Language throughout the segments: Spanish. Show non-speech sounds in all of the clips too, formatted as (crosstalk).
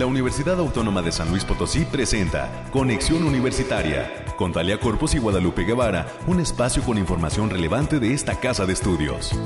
la Universidad Autónoma de San Luis Potosí presenta Conexión Universitaria con Talia Corpus y Guadalupe Guevara, un espacio con información relevante de esta casa de estudios.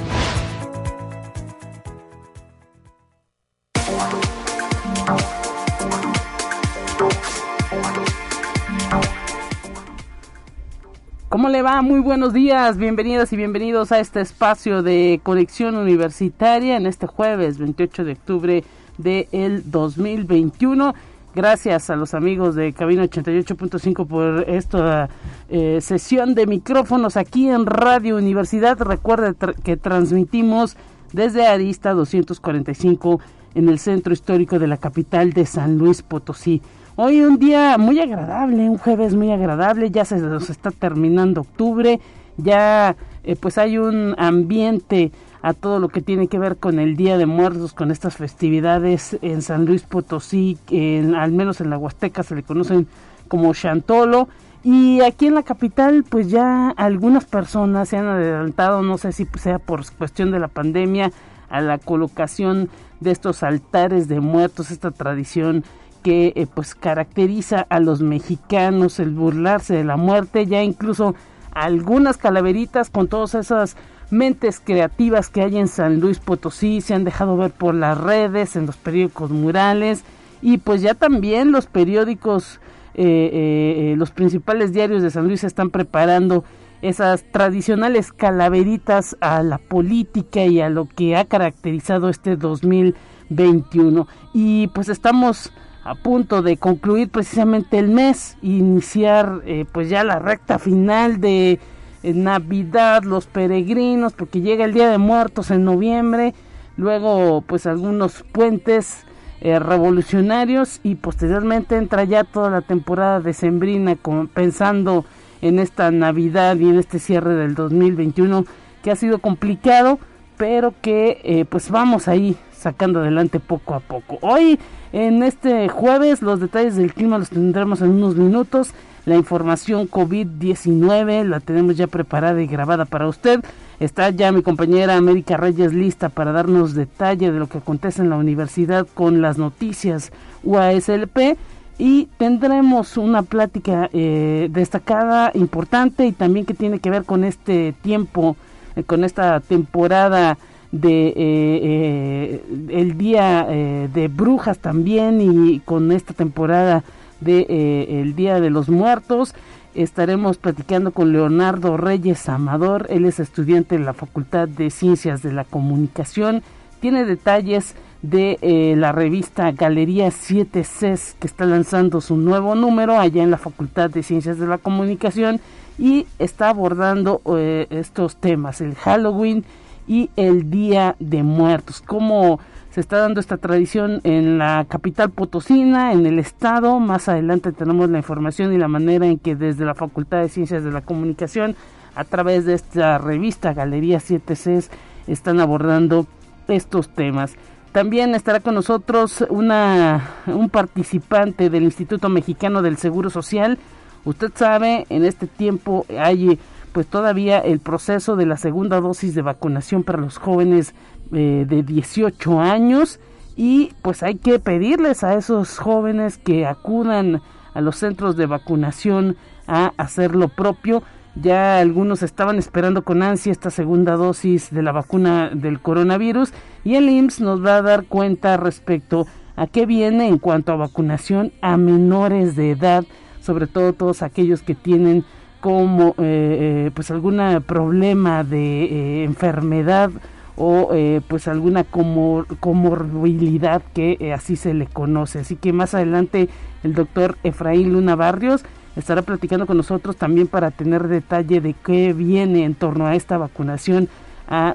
¿Cómo le va? Muy buenos días, bienvenidas y bienvenidos a este espacio de conexión universitaria en este jueves 28 de octubre del 2021. Gracias a los amigos de Cabina 88.5 por esta eh, sesión de micrófonos aquí en Radio Universidad. Recuerde que transmitimos desde Arista 245 en el centro histórico de la capital de San Luis Potosí. Hoy un día muy agradable, un jueves muy agradable, ya se nos está terminando octubre, ya eh, pues hay un ambiente a todo lo que tiene que ver con el Día de Muertos, con estas festividades en San Luis Potosí, en, al menos en la Huasteca se le conocen como Chantolo. Y aquí en la capital, pues ya algunas personas se han adelantado, no sé si sea por cuestión de la pandemia, a la colocación de estos altares de muertos, esta tradición que eh, pues caracteriza a los mexicanos el burlarse de la muerte, ya incluso algunas calaveritas con todas esas mentes creativas que hay en San Luis Potosí se han dejado ver por las redes, en los periódicos murales y pues ya también los periódicos, eh, eh, los principales diarios de San Luis están preparando esas tradicionales calaveritas a la política y a lo que ha caracterizado este 2021 y pues estamos a punto de concluir precisamente el mes, iniciar eh, pues ya la recta final de eh, Navidad, los peregrinos, porque llega el Día de Muertos en noviembre, luego pues algunos puentes eh, revolucionarios y posteriormente entra ya toda la temporada decembrina pensando en esta Navidad y en este cierre del 2021 que ha sido complicado, pero que pues vamos ahí sacando adelante poco a poco. Hoy en este jueves los detalles del clima los tendremos en unos minutos. La información COVID-19 la tenemos ya preparada y grabada para usted. Está ya mi compañera América Reyes lista para darnos detalle de lo que acontece en la universidad con las noticias UASLP y tendremos una plática eh, destacada, importante y también que tiene que ver con este tiempo, eh, con esta temporada de eh, el día de brujas también y con esta temporada de el día de los muertos. Estaremos platicando con Leonardo Reyes Amador. Él es estudiante en la Facultad de Ciencias de la Comunicación. Tiene detalles de la revista Galería 7 CES que está lanzando su nuevo número allá en la Facultad de Ciencias de la Comunicación y está abordando estos temas el Halloween y el Día de Muertos. Cómo se está dando esta tradición en la capital potosina, en el estado. Más adelante tenemos la información y la manera en que desde la Facultad de Ciencias de la Comunicación, a través de esta revista Galería 7Cs, están abordando estos temas. También estará con nosotros una, un participante del Instituto Mexicano del Seguro Social. Usted sabe, en este tiempo hay pues todavía el proceso de la segunda dosis de vacunación para los jóvenes eh, de 18 años y pues hay que pedirles a esos jóvenes que acudan a los centros de vacunación a hacer lo propio. Ya algunos estaban esperando con ansia esta segunda dosis de la vacuna del coronavirus y el IMSS nos va a dar cuenta respecto a qué viene en cuanto a vacunación a menores de edad, sobre todo todos aquellos que tienen como eh, eh, pues algún problema de eh, enfermedad o pues alguna comorbilidad que así se le conoce. Así que más adelante el doctor Efraín Luna Barrios estará platicando con nosotros también para tener detalle de qué viene en torno a esta vacunación a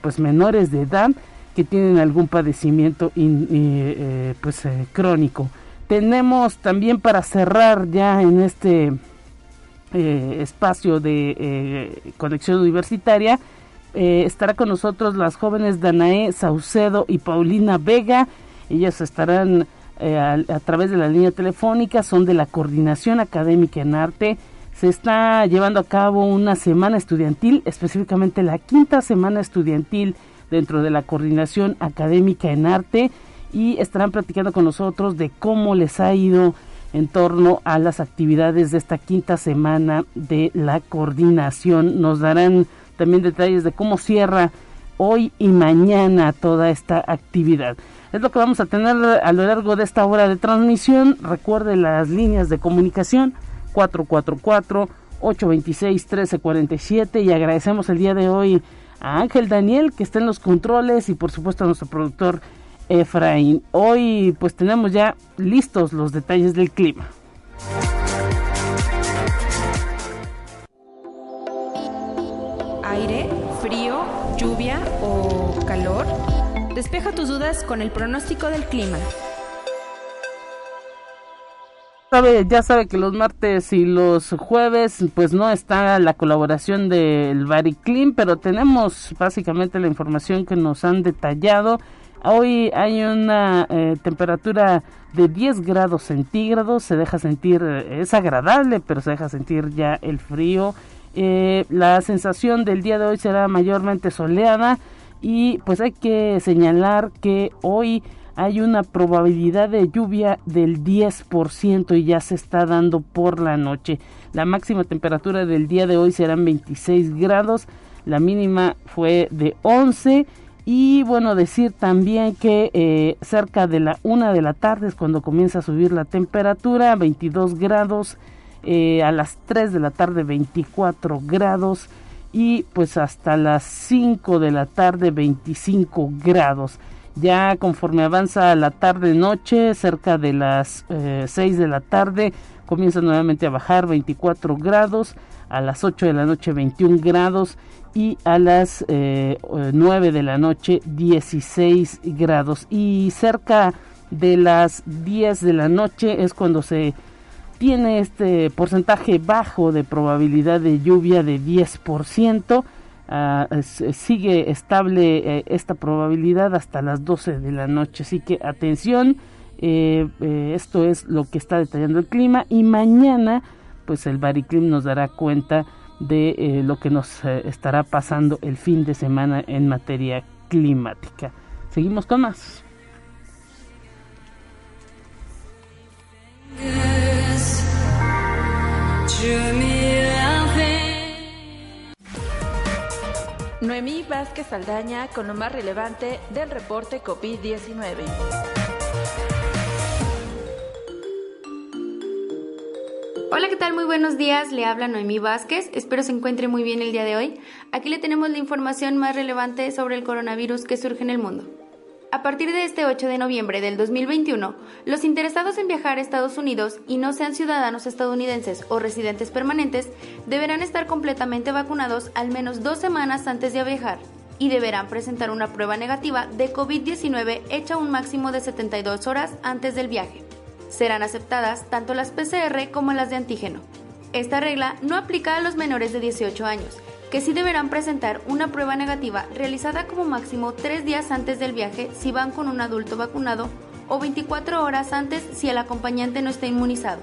pues menores de edad que tienen algún padecimiento pues crónico. Tenemos también para cerrar ya en este eh, espacio de eh, conexión universitaria. Eh, estará con nosotros las jóvenes Danae Saucedo y Paulina Vega. Ellas estarán a, a, través de la línea telefónica, son de la Coordinación Académica en Arte. Se está llevando a cabo una semana estudiantil, específicamente la quinta semana estudiantil dentro de la Coordinación Académica en Arte y estarán platicando con nosotros de cómo les ha ido en torno a las actividades de esta quinta semana de la coordinación. Nos darán también detalles de cómo cierra hoy y mañana toda esta actividad. Es lo que vamos a tener a lo largo de esta hora de transmisión. Recuerde las líneas de comunicación 444 826 1347 y agradecemos el día de hoy a Ángel Daniel que está en los controles y por supuesto a nuestro productor Efraín. Hoy pues tenemos ya listos los detalles del clima. Aire, frío, lluvia o calor. Despeja tus dudas con el pronóstico del clima. Ya sabe que los martes y los jueves pues no está la colaboración del Bariclim, pero tenemos básicamente la información que nos han detallado Hoy hay una eh, temperatura de 10 grados centígrados, se deja sentir, eh, es agradable, pero se deja sentir ya el frío. Eh, la sensación del día de hoy será mayormente soleada y pues hay que señalar que hoy hay una probabilidad de lluvia del 10% y ya se está dando por la noche. La máxima temperatura del día de hoy serán 26 grados, la mínima fue de 11 y bueno, decir también que eh, cerca de la una de la tarde es cuando comienza a subir la temperatura, 22 grados, eh, a las 3 de la tarde 24 grados y pues hasta las 5 de la tarde 25 grados. Ya conforme avanza la tarde-noche, cerca de las eh, 6 de la tarde, comienza nuevamente a bajar 24 grados, a las 8 de la noche 21 grados y a las eh, 9 de la noche 16 grados y cerca de las 10 de la noche es cuando se tiene este porcentaje bajo de probabilidad de lluvia de 10%. Ah, sigue estable eh, esta probabilidad hasta las 12 de la noche. Así que atención, eh, eh, esto es lo que está detallando el clima y mañana pues el Bariclim nos dará cuenta de eh, lo que nos eh, estará pasando el fin de semana en materia climática. Seguimos con más. Noemí Vázquez Saldaña con lo más relevante del reporte COVID-19. Hola, ¿qué tal? Muy buenos días. Le habla Noemí Vázquez. Espero se encuentre muy bien el día de hoy. Aquí le tenemos la información más relevante sobre el coronavirus que surge en el mundo. A partir de este 8 de noviembre del 2021, los interesados en viajar a Estados Unidos y no sean ciudadanos estadounidenses o residentes permanentes deberán estar completamente vacunados al menos dos semanas antes de viajar y deberán presentar una prueba negativa de COVID-19 hecha un máximo de 72 horas antes del viaje serán aceptadas tanto las PCR como las de antígeno. Esta regla no aplica a los menores de 18 años, que sí deberán presentar una prueba negativa realizada como máximo tres días antes del viaje si van con un adulto vacunado o 24 horas antes si el acompañante no está inmunizado.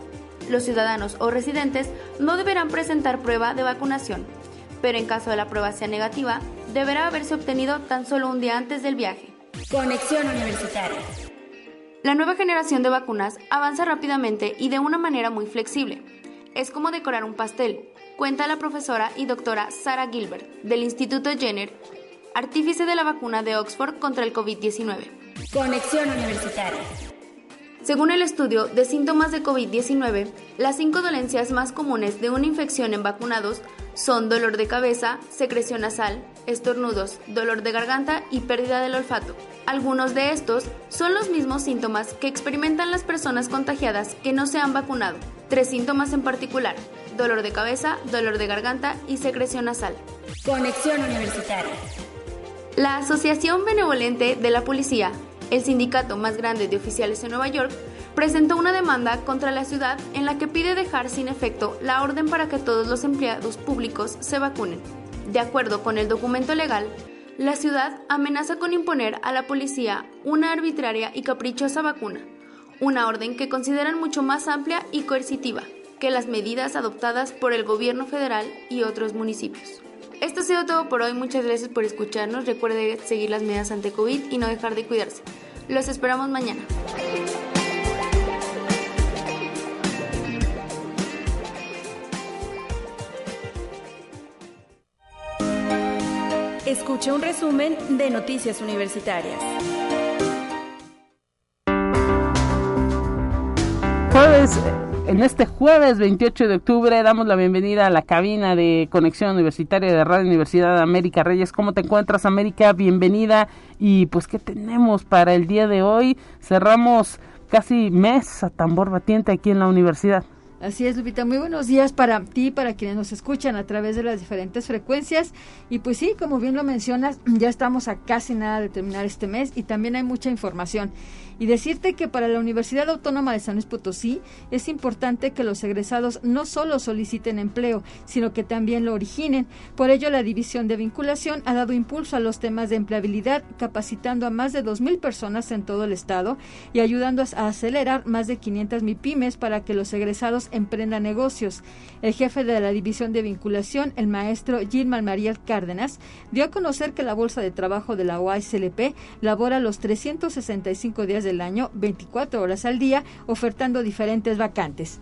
Los ciudadanos o residentes no deberán presentar prueba de vacunación, pero en caso de la prueba sea negativa, deberá haberse obtenido tan solo un día antes del viaje. Conexión Universitaria. La nueva generación de vacunas avanza rápidamente y de una manera muy flexible. Es como decorar un pastel, cuenta la profesora y doctora Sarah Gilbert del Instituto Jenner, artífice de la vacuna de Oxford contra el COVID-19. Conexión Universitaria. Según el estudio de síntomas de COVID-19, las cinco dolencias más comunes de una infección en vacunados son dolor de cabeza, secreción nasal, estornudos, dolor de garganta y pérdida del olfato. Algunos de estos son los mismos síntomas que experimentan las personas contagiadas que no se han vacunado. Tres síntomas en particular, dolor de cabeza, dolor de garganta y secreción nasal. Conexión Universitaria. La Asociación Benevolente de la Policía, el sindicato más grande de oficiales en Nueva York, presentó una demanda contra la ciudad en la que pide dejar sin efecto la orden para que todos los empleados públicos se vacunen. De acuerdo con el documento legal, la ciudad amenaza con imponer a la policía una arbitraria y caprichosa vacuna, una orden que consideran mucho más amplia y coercitiva que las medidas adoptadas por el gobierno federal y otros municipios. Esto ha sido todo por hoy, muchas gracias por escucharnos, recuerde seguir las medidas ante COVID y no dejar de cuidarse. Los esperamos mañana. Escucha un resumen de Noticias Universitarias. Jueves, en este jueves 28 de octubre damos la bienvenida a la cabina de Conexión Universitaria de Radio Universidad América Reyes. ¿Cómo te encuentras, América? Bienvenida. Y pues, ¿qué tenemos para el día de hoy? Cerramos casi mes a tambor batiente aquí en la universidad. Así es, Lupita. Muy buenos días para ti, para quienes nos escuchan a través de las diferentes frecuencias. Y pues sí, como bien lo mencionas, (clears throat) ya estamos a casi nada de terminar este mes y también hay mucha información y decirte que para la Universidad Autónoma de San Luis Potosí es importante que los egresados no solo soliciten empleo, sino que también lo originen. Por ello, la División de Vinculación ha dado impulso a los temas de empleabilidad, capacitando a más de 2.000 personas en todo el estado y ayudando a acelerar más de 500 MIPIMES para que los egresados emprendan negocios. El jefe de la División de Vinculación, el maestro Gilman Mariel Cárdenas, dio a conocer que la Bolsa de Trabajo de la OASLP labora los 365 días de del año, 24 horas al día, ofertando diferentes vacantes.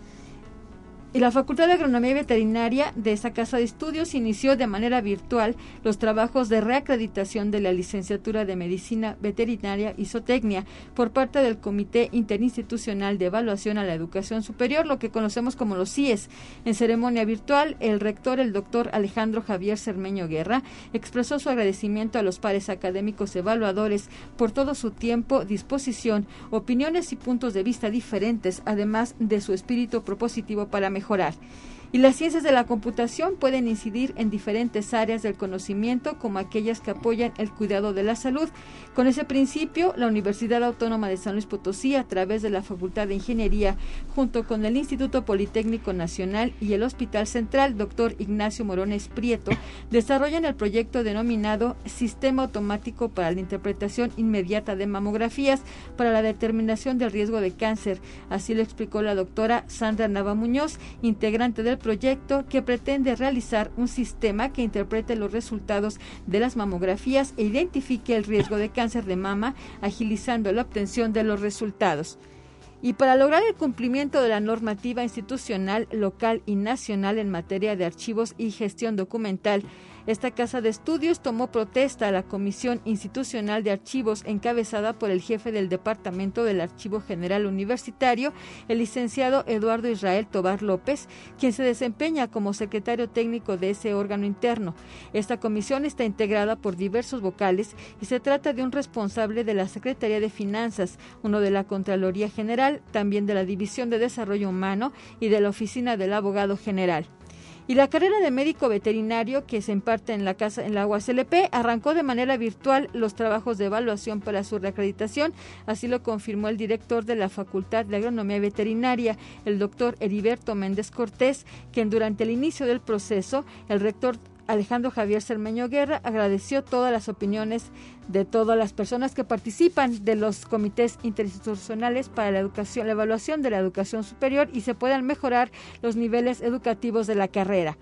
Y la Facultad de Agronomía y Veterinaria de esa casa de estudios inició de manera virtual los trabajos de reacreditación de la licenciatura de Medicina Veterinaria y Zootecnia por parte del Comité Interinstitucional de Evaluación a la Educación Superior, lo que conocemos como los CIES. En ceremonia virtual, el rector, el doctor Alejandro Javier Cermeño Guerra, expresó su agradecimiento a los pares académicos evaluadores por todo su tiempo, disposición, opiniones y puntos de vista diferentes, además de su espíritu propositivo para mejorar. Y las ciencias de la computación pueden incidir en diferentes áreas del conocimiento, como aquellas que apoyan el cuidado de la salud. Con ese principio, la Universidad Autónoma de San Luis Potosí, a través de la Facultad de Ingeniería, junto con el Instituto Politécnico Nacional y el Hospital Central, Dr. Ignacio Morones Prieto, desarrollan el proyecto denominado Sistema Automático para la Interpretación Inmediata de Mamografías para la determinación del riesgo de cáncer. Así lo explicó la doctora Sandra Nava Muñoz, integrante del proyecto que pretende realizar un sistema que interprete los resultados de las mamografías e identifique el riesgo de cáncer de mama, agilizando la obtención de los resultados. Y para lograr el cumplimiento de la normativa institucional local y nacional en materia de archivos y gestión documental, esta casa de estudios tomó protesta a la Comisión Institucional de Archivos encabezada por el jefe del Departamento del Archivo General Universitario, el licenciado Eduardo Israel Tobar López, quien se desempeña como secretario técnico de ese órgano interno. Esta comisión está integrada por diversos vocales y se trata de un responsable de la Secretaría de Finanzas, uno de la Contraloría General, también de la División de Desarrollo Humano y de la Oficina del Abogado General. Y la carrera de médico veterinario que se imparte en la casa en la UASLP arrancó de manera virtual los trabajos de evaluación para su reacreditación, así lo confirmó el director de la Facultad de Agronomía Veterinaria, el doctor Heriberto Méndez Cortés, quien durante el inicio del proceso, el rector Alejandro Javier Cermeño Guerra agradeció todas las opiniones de todas las personas que participan de los comités interinstitucionales para la educación, la evaluación de la educación superior y se puedan mejorar los niveles educativos de la carrera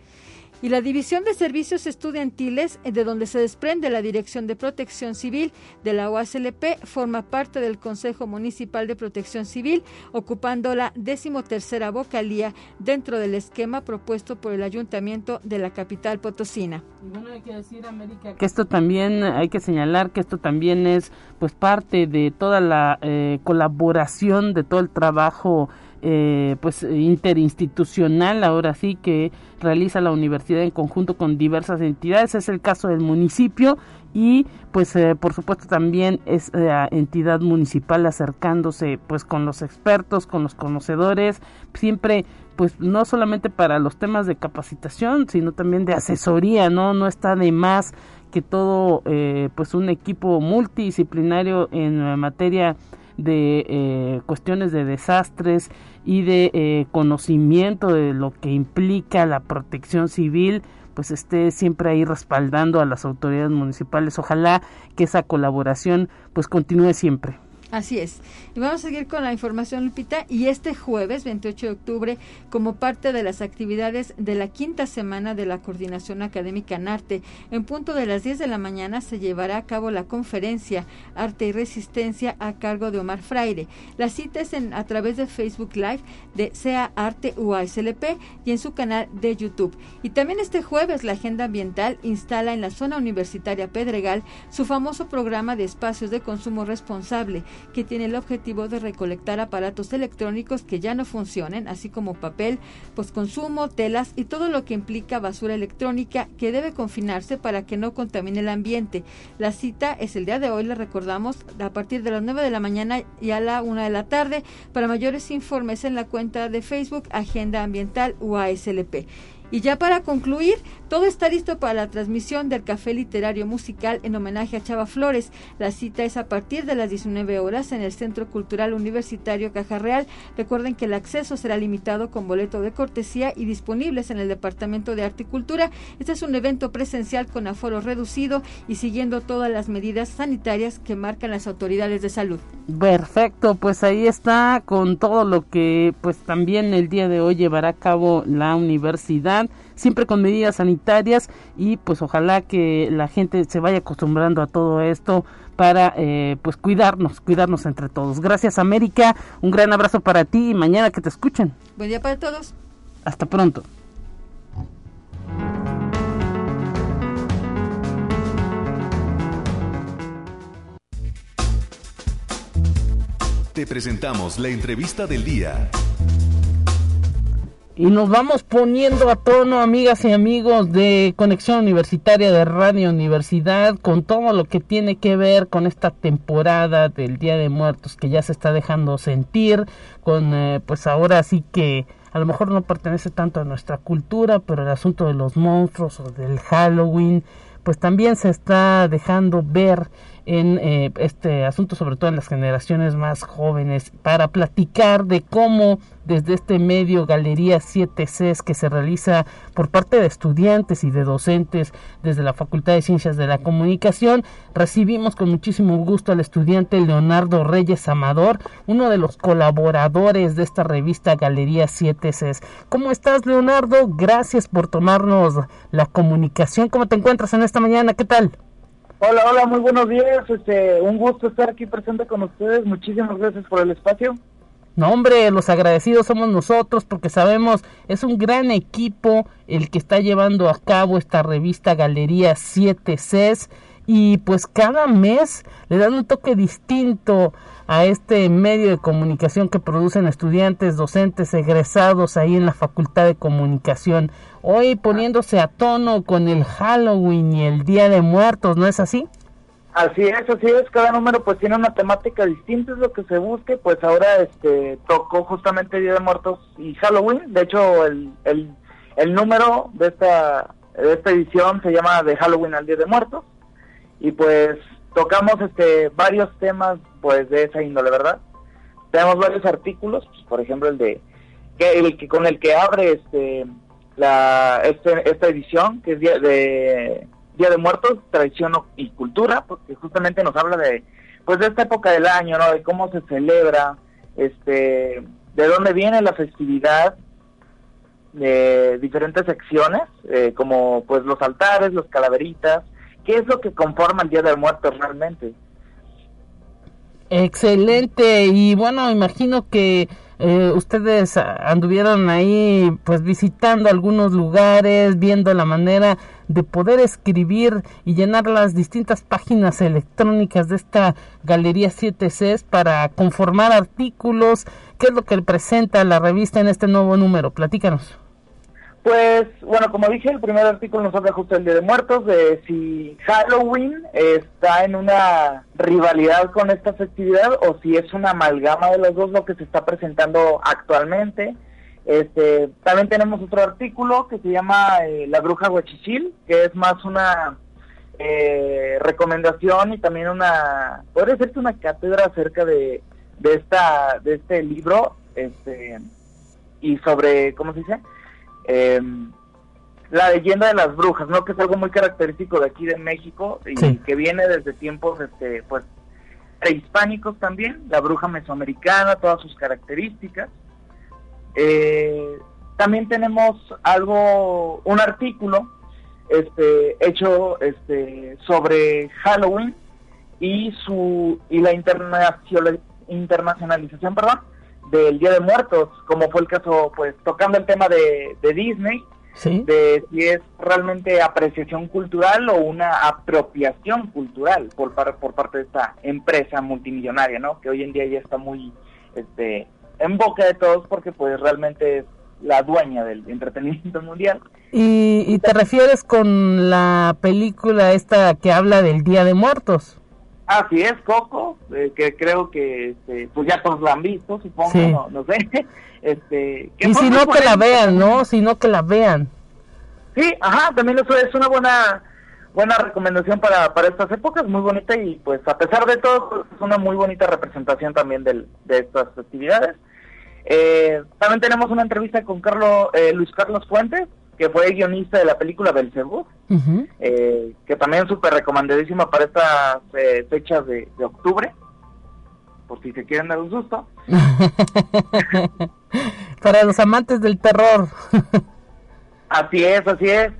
y la División de Servicios Estudiantiles, de donde se desprende la Dirección de Protección Civil de la UASLP, forma parte del Consejo Municipal de Protección Civil, ocupando la decimotercera vocalía dentro del esquema propuesto por el Ayuntamiento de la capital potosina. bueno, hay que decir, América, que esto también, hay que señalar que esto también es pues parte de toda la eh, colaboración, de todo el trabajo eh, pues interinstitucional ahora sí que realiza la universidad en conjunto con diversas entidades. Es el caso del municipio y pues eh, por supuesto también es la entidad municipal acercándose pues con los expertos con los conocedores siempre pues no solamente para los temas de capacitación sino también de asesoría no no está de más que todo eh, pues un equipo multidisciplinario en materia de eh, cuestiones de desastres y de eh, conocimiento de lo que implica la protección civil pues esté siempre ahí respaldando a las autoridades municipales. Ojalá que esa colaboración pues continúe siempre Así es. Y vamos a seguir con la información, Lupita. Y este jueves, 28 de octubre, como parte de las actividades de la quinta semana de la Coordinación Académica en Arte, en punto de las 10 de la mañana se llevará a cabo la conferencia Arte y Resistencia a cargo de Omar Fraire. La cita es en, a través de Facebook Live de SEA Arte UASLP y en su canal de YouTube. Y también este jueves la Agenda Ambiental instala en la zona universitaria Pedregal su famoso programa de espacios de consumo responsable que tiene el objetivo de recolectar aparatos electrónicos que ya no funcionen, así como papel, postconsumo, telas y todo lo que implica basura electrónica que debe confinarse para que no contamine el ambiente. La cita es el día de hoy, le recordamos, a partir de las 9 de la mañana y a la 1 de la tarde. Para mayores informes en la cuenta de Facebook Agenda Ambiental UASLP. Y ya para concluir, todo está listo para la transmisión del Café Literario Musical en homenaje a Chava Flores. La cita es a partir de las 19 horas en el Centro Cultural Universitario Caja Real. Recuerden que el acceso será limitado con boleto de cortesía y disponibles en el Departamento de Arte y Cultura. Este es un evento presencial con aforo reducido y siguiendo todas las medidas sanitarias que marcan las autoridades de salud. Perfecto, pues ahí está con todo lo que pues también el día de hoy llevará a cabo la universidad, siempre con medidas sanitarias y pues ojalá que la gente se vaya acostumbrando a todo esto para eh, pues cuidarnos, cuidarnos entre todos. Gracias América, un gran abrazo para ti y mañana que te escuchen. Buen día para todos. Hasta pronto. Te presentamos la entrevista del día. Y nos vamos poniendo a tono, amigas y amigos de Conexión Universitaria de Radio Universidad, con todo lo que tiene que ver con esta temporada del Día de Muertos que ya se está dejando sentir, con eh, pues ahora sí que a lo mejor no pertenece tanto a nuestra cultura, pero el asunto de los monstruos o del Halloween, pues también se está dejando ver en eh, este asunto, sobre todo en las generaciones más jóvenes, para platicar de cómo desde este medio Galería 7Cs que se realiza por parte de estudiantes y de docentes desde la Facultad de Ciencias de la Comunicación, recibimos con muchísimo gusto al estudiante Leonardo Reyes Amador, uno de los colaboradores de esta revista Galería 7Cs. ¿Cómo estás, Leonardo? Gracias por tomarnos la comunicación. ¿Cómo te encuentras en esta mañana? ¿Qué tal? Hola, hola, muy buenos días. Este, un gusto estar aquí presente con ustedes. Muchísimas gracias por el espacio. No, hombre, los agradecidos somos nosotros porque sabemos es un gran equipo el que está llevando a cabo esta revista Galería 7 Cs y pues cada mes le dan un toque distinto a este medio de comunicación que producen estudiantes, docentes, egresados ahí en la Facultad de Comunicación. Hoy poniéndose a tono con el Halloween y el Día de Muertos, ¿no es así? Así es, así es, cada número pues tiene una temática distinta, es lo que se busque, pues ahora este tocó justamente Día de Muertos y Halloween, de hecho el, el, el número de esta, de esta edición se llama de Halloween al Día de Muertos, y pues tocamos este varios temas pues de esa índole, ¿verdad? Tenemos varios artículos, pues, por ejemplo el de que el que con el que abre este la este, esta edición que es día de Día de Muertos, tradición y cultura, porque justamente nos habla de pues de esta época del año, ¿no? De cómo se celebra, este, de dónde viene la festividad, de diferentes secciones, eh, como pues los altares, los calaveritas, qué es lo que conforma el Día del Muerto realmente. Excelente, y bueno, imagino que eh, ustedes anduvieron ahí pues visitando algunos lugares, viendo la manera de poder escribir y llenar las distintas páginas electrónicas de esta Galería 7Cs para conformar artículos. ¿Qué es lo que presenta la revista en este nuevo número? Platícanos. Pues, bueno, como dije, el primer artículo nos habla justo del Día de Muertos, de si Halloween está en una rivalidad con esta festividad o si es una amalgama de los dos lo que se está presentando actualmente. Este, también tenemos otro artículo que se llama eh, La Bruja Huachichil, que es más una eh, recomendación y también una, podría ser una cátedra acerca de, de, esta, de este libro este, y sobre, ¿cómo se dice? Eh, la leyenda de las brujas, ¿no? Que es algo muy característico de aquí de México y Sí. que viene desde tiempos, este, pues, prehispánicos también, la bruja mesoamericana, todas sus características. Eh, también tenemos algo, un artículo este, hecho este, sobre Halloween y su y la internacionalización, perdón, del Día de Muertos, como fue el caso, pues tocando el tema de, de Disney, de si es realmente apreciación cultural o una apropiación cultural por, por parte de esta empresa multimillonaria, ¿no? Que hoy en día ya está muy este, en boca de todos porque pues realmente es la dueña del entretenimiento mundial. ¿Y, te refieres con la película esta que habla del Día de Muertos? Así es, Coco, eh, que creo que este, pues ya todos la han visto, supongo, no, sé. (laughs) Este, y si no que la vean, ¿no? Si no que la vean. Sí, ajá, también eso es una buena buena recomendación para, para estas épocas, muy bonita y pues a pesar de todo es una muy bonita representación también del, de estas festividades. Eh, también tenemos una entrevista con Carlos eh, Luis Carlos Fuentes, que fue guionista de la película Belcebú, eh, que también es súper recomendadísima para estas eh, fechas de, octubre, por si se quieren dar un susto. (laughs) para los amantes del terror. (laughs) así es, así es.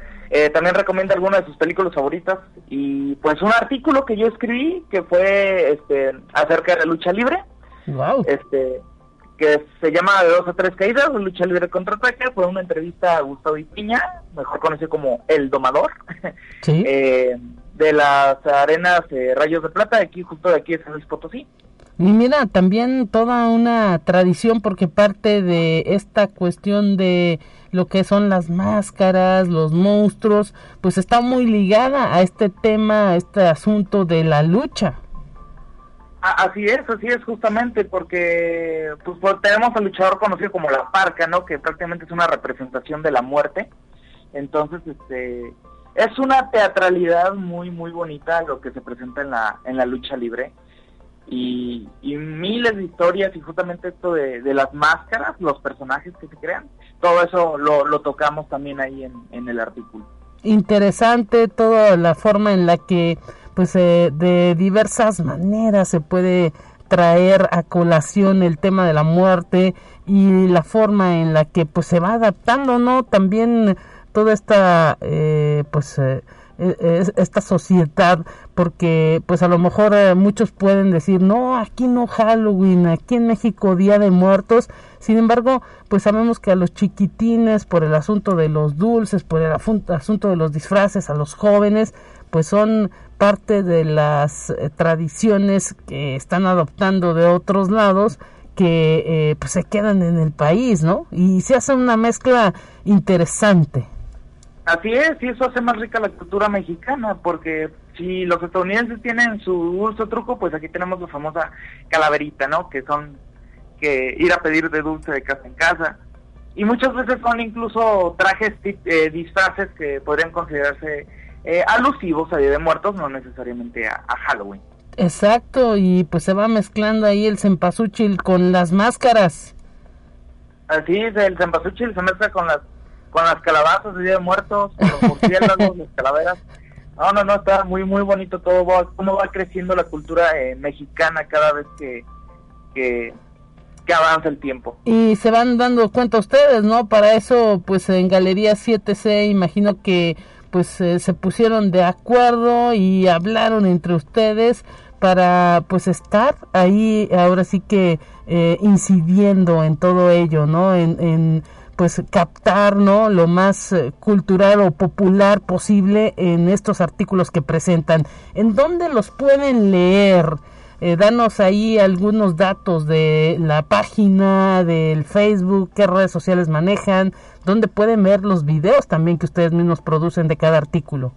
también recomienda algunas de sus películas favoritas y pues un artículo que yo escribí que fue este acerca de la lucha libre. Wow. Este, que se llama De dos a tres caídas, lucha libre contraataque, fue una entrevista a Gustavo Ipiña, mejor conocido como El Domador, (laughs) eh, de las arenas eh, Rayos de Plata, aquí justo de aquí de San Luis Potosí. Y mira, también toda una tradición porque parte de esta cuestión de lo que son las máscaras, los monstruos, pues está muy ligada a este tema, a este asunto de la lucha. Así es, así es justamente, porque pues, tenemos al luchador conocido como la parca, ¿no? Que prácticamente es una representación de la muerte. Entonces, este, es una teatralidad muy, muy bonita lo que se presenta en la, en la lucha libre. Y, miles de historias y justamente esto de, las máscaras, los personajes que se crean, todo eso lo, tocamos también ahí en el artículo. Interesante toda la forma en la que pues eh, de diversas maneras se puede traer a colación el tema de la muerte y la forma en la que pues se va adaptando no también toda esta eh, pues eh, e, esta sociedad porque pues a lo mejor muchos pueden decir no aquí no Halloween aquí en México Día de Muertos sin embargo pues sabemos que a los chiquitines por el asunto de los dulces por el asunto de los disfraces a los jóvenes pues son parte de las eh, tradiciones que están adoptando de otros lados que eh, pues se quedan en el país, ¿no? Y se hace una mezcla interesante. Así es, y eso hace más rica la cultura mexicana, porque si los estadounidenses tienen su dulce truco, pues aquí tenemos la famosa calaverita, ¿no? Que son que ir a pedir de dulce de casa en casa. Y muchas veces son incluso trajes, eh, disfraces que podrían considerarse eh, alusivos a Día de Muertos, no necesariamente a, Halloween. Exacto, y pues se va mezclando ahí el cempasúchil con las máscaras. Así es, el cempasúchil se mezcla con las con las calabazas de Día de Muertos, con los murciélagos, (laughs) las calaveras. No, no, no, está muy, muy bonito todo, va, cómo va creciendo la cultura eh, mexicana cada vez que, que, que avanza el tiempo. Y se van dando cuenta ustedes, ¿no? Para eso, pues en Galería 7C, imagino que pues eh, se pusieron de acuerdo y hablaron entre ustedes para pues estar ahí ahora sí que eh, incidiendo en todo ello, ¿no? En, pues captar, ¿no? Lo más eh, cultural o popular posible en estos artículos que presentan. ¿En dónde los pueden leer? Danos ahí algunos datos de la página, del Facebook, qué redes sociales manejan, donde pueden ver los videos también que ustedes mismos producen de cada artículo.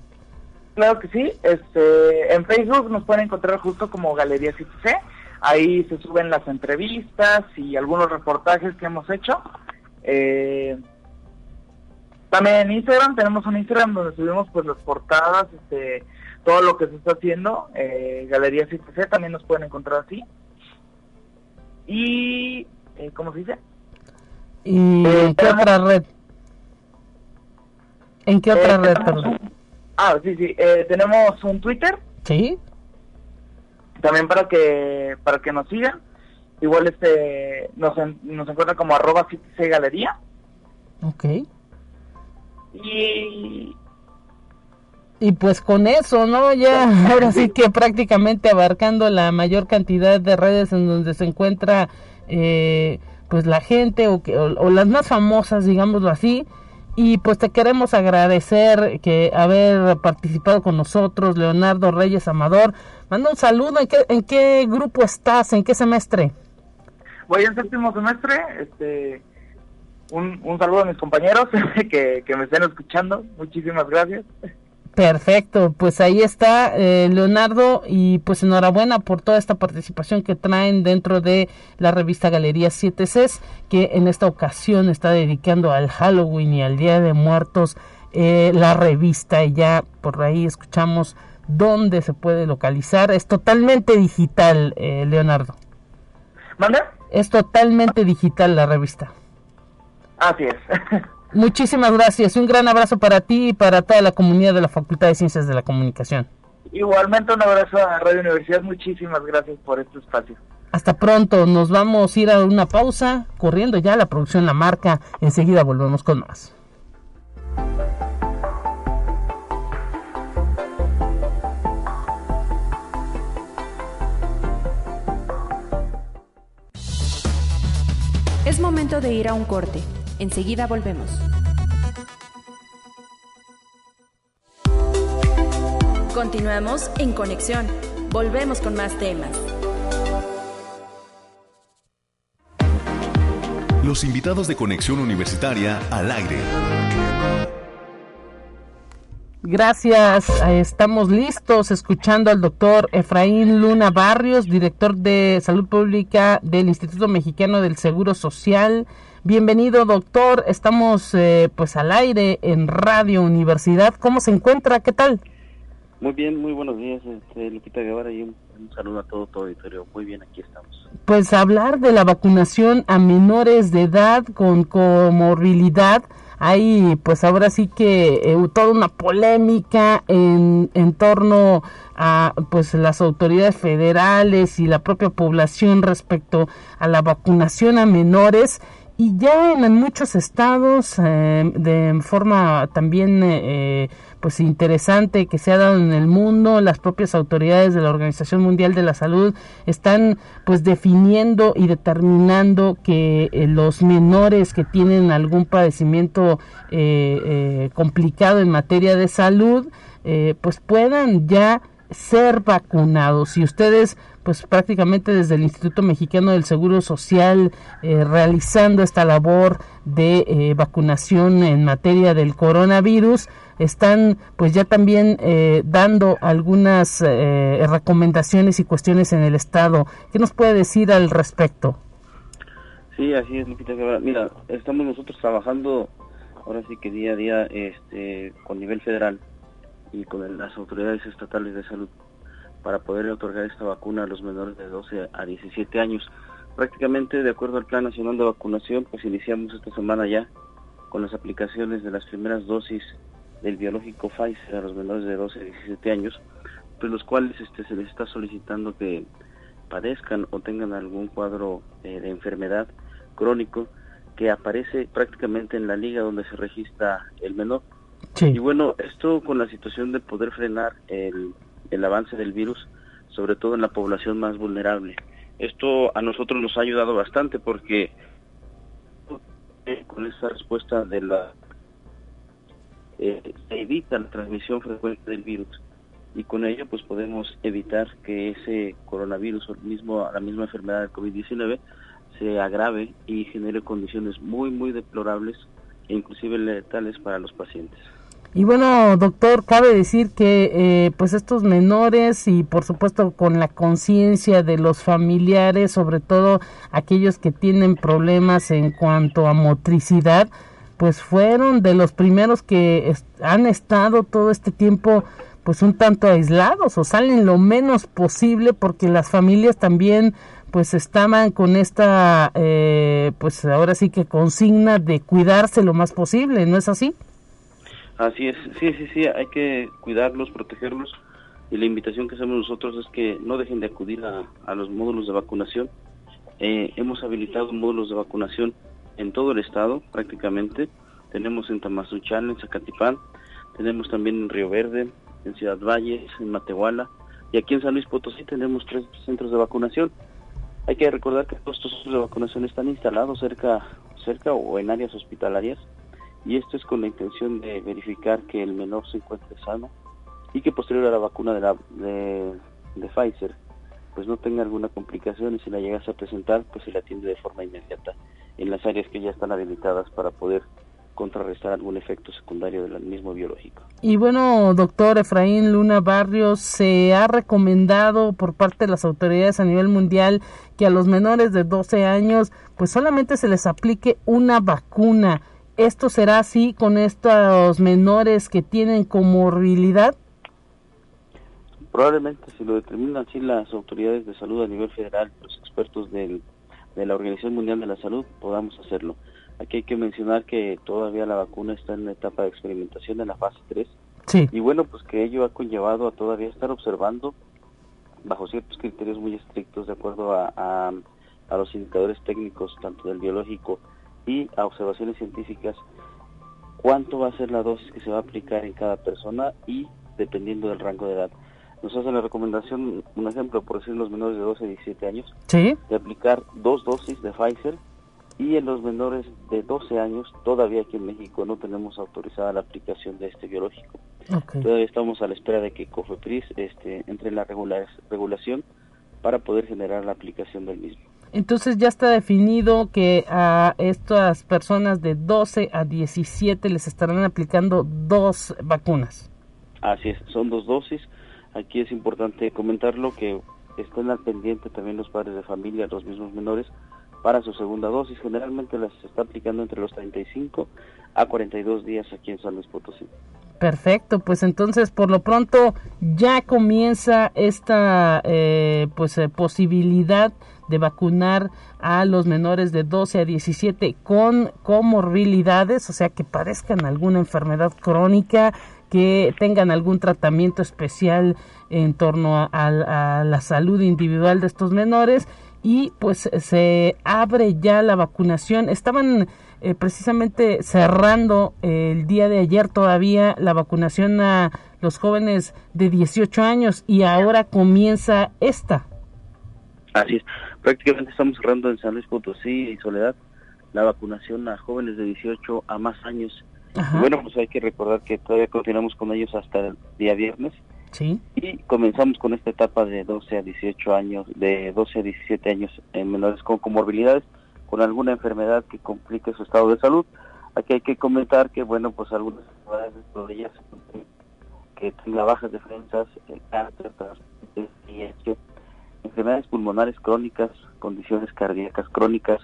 Claro que sí, este, en Facebook nos pueden encontrar justo como Galería CTC, ahí se suben las entrevistas y algunos reportajes que hemos hecho. Eh, también en Instagram, tenemos un Instagram donde subimos pues las portadas, este, todo lo que se está haciendo, eh, Galería CTC, también nos pueden encontrar así. Y, eh, ¿cómo se dice? ¿Y eh, qué otra red? ¿En qué otra eh, red, perdón? ah, sí, sí. Tenemos un Twitter. Sí. también para que para que nos sigan. Igual este nos, nos encuentra como arroba galería. Ok. Y y pues con eso, ¿no? Ya (laughs) ahora sí que prácticamente abarcando la mayor cantidad de redes en donde se encuentra eh, pues la gente o, que, o, las más famosas, digámoslo así. Y pues te queremos agradecer que haber participado con nosotros, Leonardo Reyes Amador. Manda un saludo, ¿en qué, en qué grupo estás? ¿En qué semestre? Voy en séptimo semestre, este, un, saludo a mis compañeros (laughs) que me estén escuchando, muchísimas gracias. Perfecto, pues ahí está eh, Leonardo y pues enhorabuena por toda esta participación que traen dentro de la revista Galería 7 Cs que en esta ocasión está dedicando al Halloween y al Día de Muertos eh, la revista y ya por ahí escuchamos dónde se puede localizar. Es totalmente digital, eh, Leonardo. ¿Manda? Es totalmente digital la revista. Así es. (laughs) Muchísimas gracias. Un gran abrazo para ti y para toda la comunidad de la Facultad de Ciencias de la Comunicación. Igualmente un abrazo a Radio Universidad. Muchísimas gracias por este espacio. Hasta pronto. Nos vamos a ir a una pausa. Corriendo ya la producción La Marca. Enseguida volvemos con más. Es momento de ir a un corte. Enseguida volvemos. Continuamos en conexión. Volvemos con más temas. Los invitados de Conexión Universitaria al aire. Gracias, estamos listos escuchando al doctor Efraín Luna Barrios, director de Salud Pública del Instituto Mexicano del Seguro Social. Bienvenido, doctor. Estamos eh, pues al aire en Radio Universidad. ¿Cómo se encuentra? ¿Qué tal? Muy bien, muy buenos días, este, Lupita Guevara, y un, saludo a todo tu auditorio. Muy bien, aquí estamos. Pues hablar de la vacunación a menores de edad con comorbilidad. Hay pues ahora sí que eh, toda una polémica en, en torno a pues las autoridades federales y la propia población respecto a la vacunación a menores y ya en, muchos estados eh, de forma también eh, pues interesante que se ha dado en el mundo las propias autoridades de la Organización Mundial de la Salud están pues definiendo y determinando que eh, los menores que tienen algún padecimiento complicado en materia de salud pues puedan ya ser vacunados. Y ustedes pues prácticamente desde el Instituto Mexicano del Seguro Social eh, realizando esta labor de eh, vacunación en materia del coronavirus están pues ya también eh, dando algunas recomendaciones y cuestiones en el estado. Qué nos puede decir al respecto sí así es Lupita mira estamos nosotros trabajando ahora sí que día a día este con nivel federal y con las autoridades estatales de salud para poder otorgar esta vacuna a los menores de 12 a 17 años. Prácticamente de acuerdo al Plan Nacional de Vacunación, pues iniciamos esta semana ya con las aplicaciones de las primeras dosis del biológico Pfizer a los menores de 12 a 17 años, pues los cuales este, se les está solicitando que padezcan o tengan algún cuadro eh, de enfermedad crónico que aparece prácticamente en la liga donde se registra el menor. Y bueno, esto con la situación de poder frenar el el avance del virus, sobre todo en la población más vulnerable. Esto a nosotros nos ha ayudado bastante porque con esa respuesta de la eh, se evita la transmisión frecuente del virus y con ello pues podemos evitar que ese coronavirus o mismo la misma enfermedad del COVID-19 se agrave y genere condiciones muy muy deplorables e inclusive letales para los pacientes. Y bueno, doctor, cabe decir que eh, pues estos menores y por supuesto con la conciencia de los familiares, sobre todo aquellos que tienen problemas en cuanto a motricidad, pues fueron de los primeros que han estado todo este tiempo pues un tanto aislados o salen lo menos posible porque las familias también pues estaban con esta eh, pues ahora sí que consigna de cuidarse lo más posible, ¿no es así? Así es, sí, sí, sí, hay que cuidarlos, protegerlos. y la invitación que hacemos nosotros es que no dejen de acudir a, los módulos de vacunación. Eh, hemos habilitado módulos de vacunación en todo el estado prácticamente. Tenemos en Tamazuchán, en Zacatipán, tenemos también en Río Verde, en Ciudad Valles, en Matehuala y aquí en San Luis Potosí tenemos tres centros de vacunación. Hay que recordar que todos estos centros de vacunación están instalados cerca, cerca o en áreas hospitalarias y esto es con la intención de verificar que el menor se encuentre sano y que posterior a la vacuna de, la, de, Pfizer pues no tenga alguna complicación y si la llegase a presentar pues se la atiende de forma inmediata en las áreas que ya están habilitadas para poder contrarrestar algún efecto secundario del mismo biológico. Y bueno, doctor Efraín Luna Barrios, se ha recomendado por parte de las autoridades a nivel mundial que a los menores de 12 años pues solamente se les aplique una vacuna. ¿Esto será así con estos menores que tienen comorbilidad? Probablemente si lo determinan así las autoridades de salud a nivel federal, los expertos del, de la Organización Mundial de la Salud, podamos hacerlo. Aquí hay que mencionar que todavía la vacuna está en la etapa de experimentación en la fase 3. Sí. Y bueno, pues que ello ha conllevado a todavía estar observando bajo ciertos criterios muy estrictos de acuerdo a, a, los indicadores técnicos, tanto del biológico y a observaciones científicas, cuánto va a ser la dosis que se va a aplicar en cada persona y dependiendo del rango de edad. Nos hacen la recomendación, un ejemplo, por decir los menores de 12 a 17 años, ¿Sí? de aplicar dos dosis de Pfizer y en los menores de 12 años todavía aquí en México no tenemos autorizada la aplicación de este biológico. Todavía estamos a la espera de que COFEPRIS este, entre en la regulación para poder generar la aplicación del mismo. Entonces ya está definido que a estas personas de 12 a 17 les estarán aplicando dos vacunas. Así es, son dos dosis. Aquí es importante comentarlo que estén al pendiente también los padres de familia, los mismos menores, para su segunda dosis. Generalmente las está aplicando entre los 35 a 42 días aquí en San Luis Potosí. Perfecto, pues entonces por lo pronto ya comienza esta eh, pues eh, posibilidad de vacunar a los menores de 12 a 17 con comorbilidades, o sea que padezcan alguna enfermedad crónica, que tengan algún tratamiento especial en torno a la salud individual de estos menores y pues se abre ya la vacunación. Estaban eh, precisamente cerrando el día de ayer todavía la vacunación a los jóvenes de 18 años y ahora comienza esta. Así es, prácticamente estamos cerrando en San Luis Potosí y Soledad la vacunación a jóvenes de 18 a más años. bueno, pues hay que recordar que todavía continuamos con ellos hasta el día viernes Sí. Y comenzamos con esta etapa de 12 a 18 años, de 12 a 17 años en menores con comorbilidades, con alguna enfermedad que complique su estado de salud. Aquí hay que comentar que, bueno, pues algunas enfermedades de ellas que tengan bajas defensas, el cáncer, el enfermedades pulmonares crónicas, condiciones cardíacas crónicas,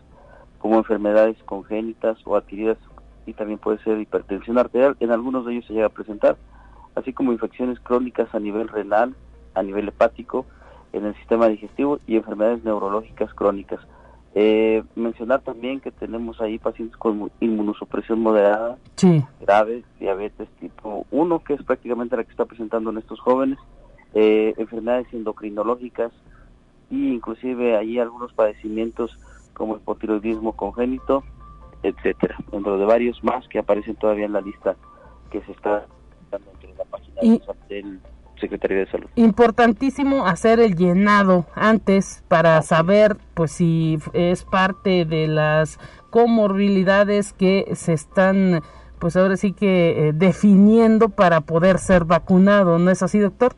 como enfermedades congénitas o adquiridas, y también puede ser hipertensión arterial, en algunos de ellos se llega a presentar así como infecciones crónicas a nivel renal, a nivel hepático, en el sistema digestivo y enfermedades neurológicas crónicas. Eh, mencionar también que tenemos ahí pacientes con inmunosupresión moderada, grave, diabetes tipo 1, que es prácticamente la que está presentando en estos jóvenes, eh, enfermedades endocrinológicas e inclusive ahí algunos padecimientos como el hipotiroidismo congénito, etcétera, dentro de varios más que aparecen todavía en la lista que se está y, del Secretaría de Salud. Importantísimo hacer el llenado antes para saber pues si es parte de las comorbilidades que se están pues ahora sí que eh, definiendo para poder ser vacunado, ¿no es así, doctor?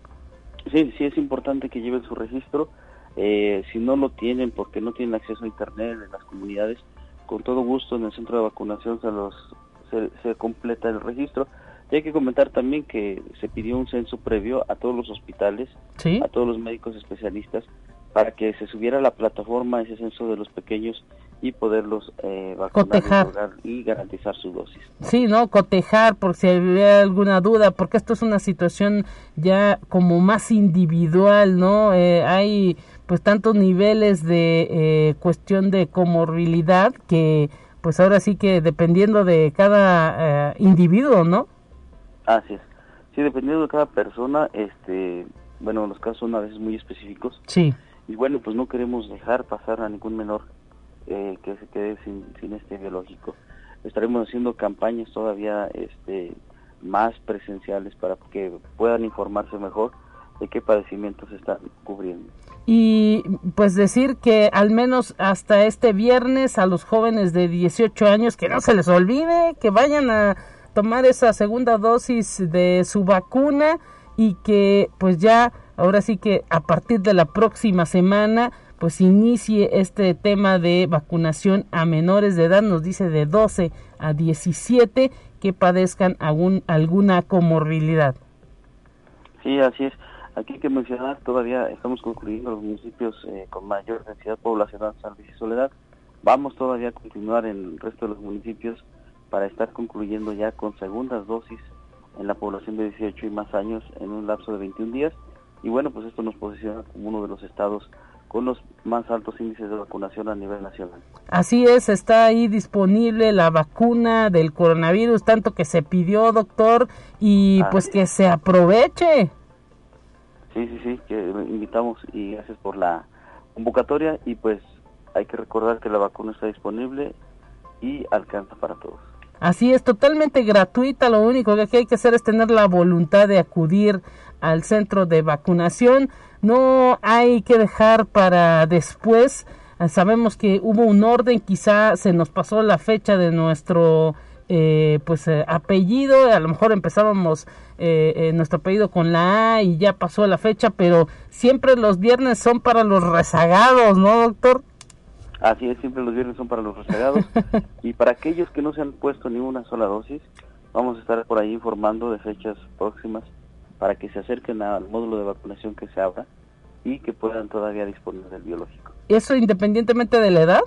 Sí, sí es importante que lleven su registro. Eh, si no lo tienen porque no tienen acceso a internet en las comunidades, con todo gusto en el centro de vacunación se los se completa el registro y hay que comentar también que se pidió un censo previo a todos los hospitales, a todos los médicos especialistas, para que se subiera a la plataforma ese censo de los pequeños y poderlos eh, vacunar y garantizar su dosis. Sí, ¿no? Cotejar por si hay alguna duda, porque esto es una situación ya como más individual, ¿no? Eh, hay pues tantos niveles de eh, cuestión de comorbilidad que pues ahora sí que dependiendo de cada eh, individuo, ¿no? Así es. Sí, dependiendo de cada persona, este, bueno, los casos son a veces muy específicos. Sí. Y bueno, pues no queremos dejar pasar a ningún menor eh, que se quede sin, sin este biológico. Estaremos haciendo campañas todavía este, más presenciales para que puedan informarse mejor de qué padecimientos están cubriendo. Y pues decir que al menos hasta este viernes a los jóvenes de 18 años que no se les olvide que vayan a tomar esa segunda dosis de su vacuna y que pues ya ahora sí que a partir de la próxima semana pues inicie este tema de vacunación a menores de edad, nos dice de 12 a 17 que padezcan algún, alguna comorbilidad. Sí, así es. Aquí hay que mencionar, todavía estamos concluyendo los municipios eh, con mayor densidad poblacional, San Luis y Soledad. Vamos todavía a continuar en el resto de los municipios para estar concluyendo ya con segundas dosis en la población de 18 y más años en un lapso de 21 días. Y bueno, pues esto nos posiciona como uno de los estados con los más altos índices de vacunación a nivel nacional. Así es, está ahí disponible la vacuna del coronavirus, tanto que se pidió, doctor, y pues que se aproveche. Sí, sí, sí, que invitamos y gracias por la convocatoria y pues hay que recordar que la vacuna está disponible y alcanza para todos. Así es, totalmente gratuita, lo único que hay que hacer es tener la voluntad de acudir al centro de vacunación no hay que dejar para después. Sabemos que hubo un orden, quizá se nos pasó la fecha de nuestro eh, pues eh, apellido, a lo mejor empezábamos nuestro apellido con la A y ya pasó la fecha, pero siempre los viernes son para los rezagados, ¿no, doctor? Así es, siempre los viernes son para los rezagados (laughs) y para aquellos que no se han puesto ni una sola dosis, vamos a estar por ahí informando de fechas próximas para que se acerquen al módulo de vacunación que se abra y que puedan todavía disponer del biológico. ¿Eso independientemente de la edad?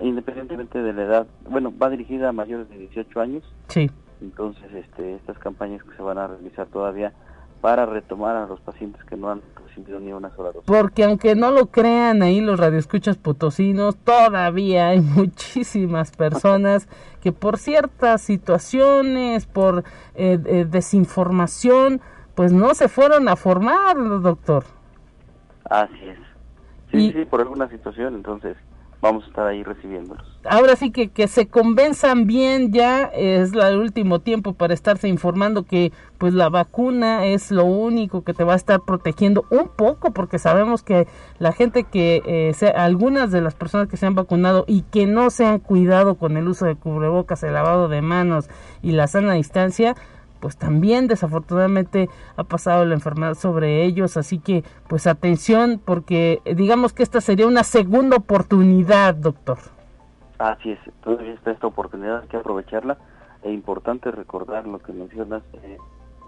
Independientemente de la edad. Bueno, va dirigida a mayores de 18 años. Sí. Entonces, este, estas campañas que se van a realizar todavía para retomar a los pacientes que no han recibido ni una sola dosis. Porque aunque no lo crean ahí los radioescuchas potosinos, todavía hay (laughs) muchísimas personas que por ciertas situaciones, por eh, eh, desinformación, pues no se fueron a formar, doctor. Así es. Sí, sí, por alguna situación, entonces vamos a estar ahí recibiéndolos. Ahora sí que, que se convenzan bien ya, es el último tiempo para estarse informando que pues la vacuna es lo único que te va a estar protegiendo un poco, porque sabemos que la gente que, eh, sea, algunas de las personas que se han vacunado y que no se han cuidado con el uso de cubrebocas, el lavado de manos y la sana distancia, pues también desafortunadamente ha pasado la enfermedad sobre ellos, así que pues atención porque digamos que esta sería una segunda oportunidad, doctor. Así es, todavía está esta oportunidad, hay que aprovecharla. Es importante recordar lo que mencionas, eh,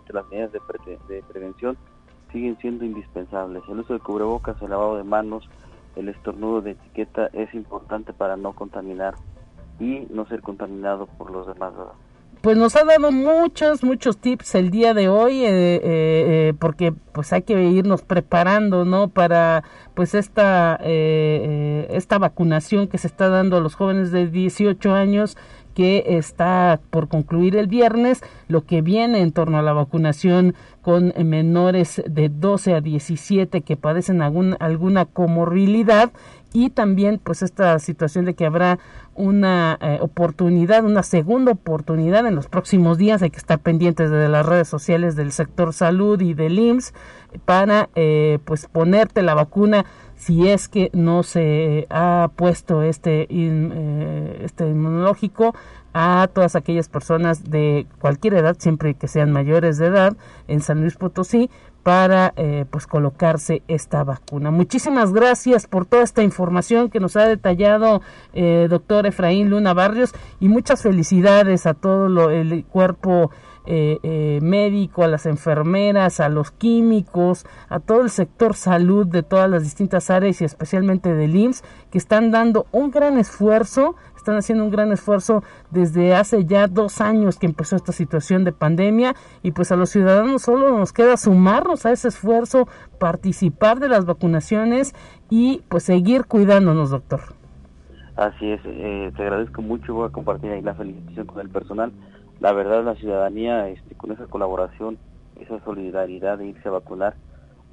que las medidas de, de prevención siguen siendo indispensables. El uso de cubrebocas, el lavado de manos, el estornudo de etiqueta es importante para no contaminar y no ser contaminado por los demás pues nos ha dado muchos, muchos tips el día de hoy, eh, eh, eh, porque pues hay que irnos preparando, ¿no? Para pues esta, esta vacunación que se está dando a los jóvenes de 18 años que está por concluir el viernes, lo que viene en torno a la vacunación con menores de 12 a 17 que padecen algún, alguna comorbilidad y también pues esta situación de que habrá una eh, oportunidad, una segunda oportunidad en los próximos días. Hay que estar pendientes de las redes sociales del sector salud y del IMSS para eh, pues ponerte la vacuna si es que no se ha puesto este, eh, este inmunológico a todas aquellas personas de cualquier edad, siempre que sean mayores de edad, en San Luis Potosí, para eh, pues colocarse esta vacuna. Muchísimas gracias por toda esta información que nos ha detallado eh, doctor Efraín Luna Barrios y muchas felicidades a todo lo, el cuerpo eh, eh, médico, a las enfermeras, a los químicos, a todo el sector salud de todas las distintas áreas y especialmente del IMSS que están dando un gran esfuerzo están haciendo un gran esfuerzo desde hace ya dos años que empezó esta situación de pandemia y pues a los ciudadanos solo nos queda sumarnos a ese esfuerzo, participar de las vacunaciones y pues seguir cuidándonos, doctor. Así es, eh, te agradezco mucho, voy a compartir ahí la felicitación con el personal. La verdad, la ciudadanía, este, con esa colaboración, esa solidaridad de irse a vacunar,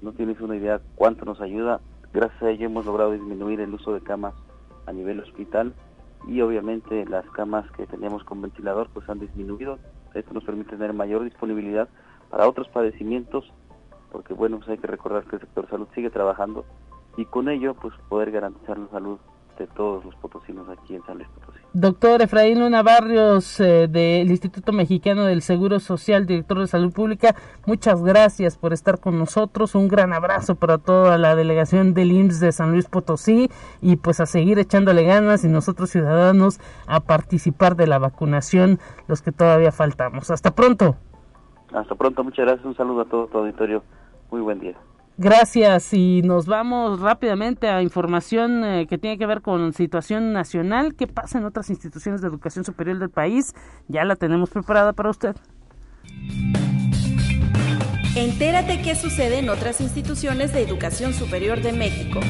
no tienes una idea cuánto nos ayuda. Gracias a ello hemos logrado disminuir el uso de camas a nivel hospital y obviamente las camas que teníamos con ventilador pues han disminuido. Esto nos permite tener mayor disponibilidad para otros padecimientos porque bueno, pues hay que recordar que el sector salud sigue trabajando y con ello pues poder garantizar la salud de todos los potosinos aquí en San Luis Potosí. Doctor Efraín Luna Barrios eh, del Instituto Mexicano del Seguro Social, director de Salud Pública, muchas gracias por estar con nosotros. Un gran abrazo para toda la delegación del IMSS de San Luis Potosí y pues a seguir echándole ganas y nosotros ciudadanos a participar de la vacunación, los que todavía faltamos. Hasta pronto. Hasta pronto, muchas gracias. Un saludo a todo tu auditorio. Muy buen día. Gracias y nos vamos rápidamente a información eh, que tiene que ver con situación nacional. ¿Qué pasa en otras instituciones de educación superior del país? Ya la tenemos preparada para usted. Entérate qué sucede en otras instituciones de educación superior de México.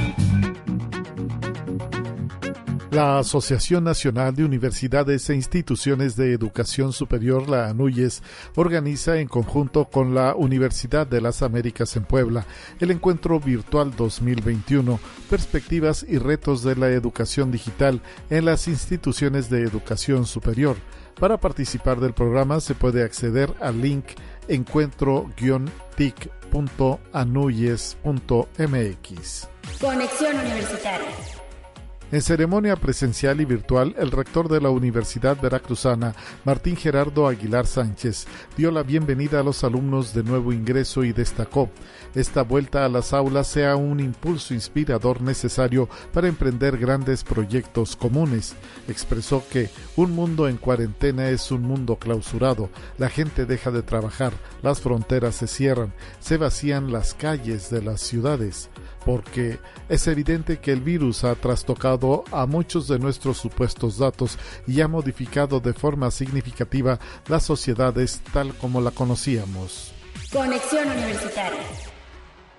La Asociación Nacional de Universidades e Instituciones de Educación Superior, la ANUYES, organiza en conjunto con la Universidad de las Américas en Puebla el encuentro virtual 2021, Perspectivas y Retos de la Educación Digital en las instituciones de educación superior. Para participar del programa se puede acceder al link encuentro-tic.anuyes.mx. Conexión Universitaria. En ceremonia presencial y virtual, el rector de la Universidad Veracruzana, Martín Gerardo Aguilar Sánchez, dio la bienvenida a los alumnos de nuevo ingreso y destacó, esta vuelta a las aulas sea un impulso inspirador necesario para emprender grandes proyectos comunes. Expresó que un mundo en cuarentena es un mundo clausurado, la gente deja de trabajar, las fronteras se cierran, se vacían las calles de las ciudades porque es evidente que el virus ha trastocado a muchos de nuestros supuestos datos y ha modificado de forma significativa las sociedades tal como la conocíamos. Conexión Universitaria.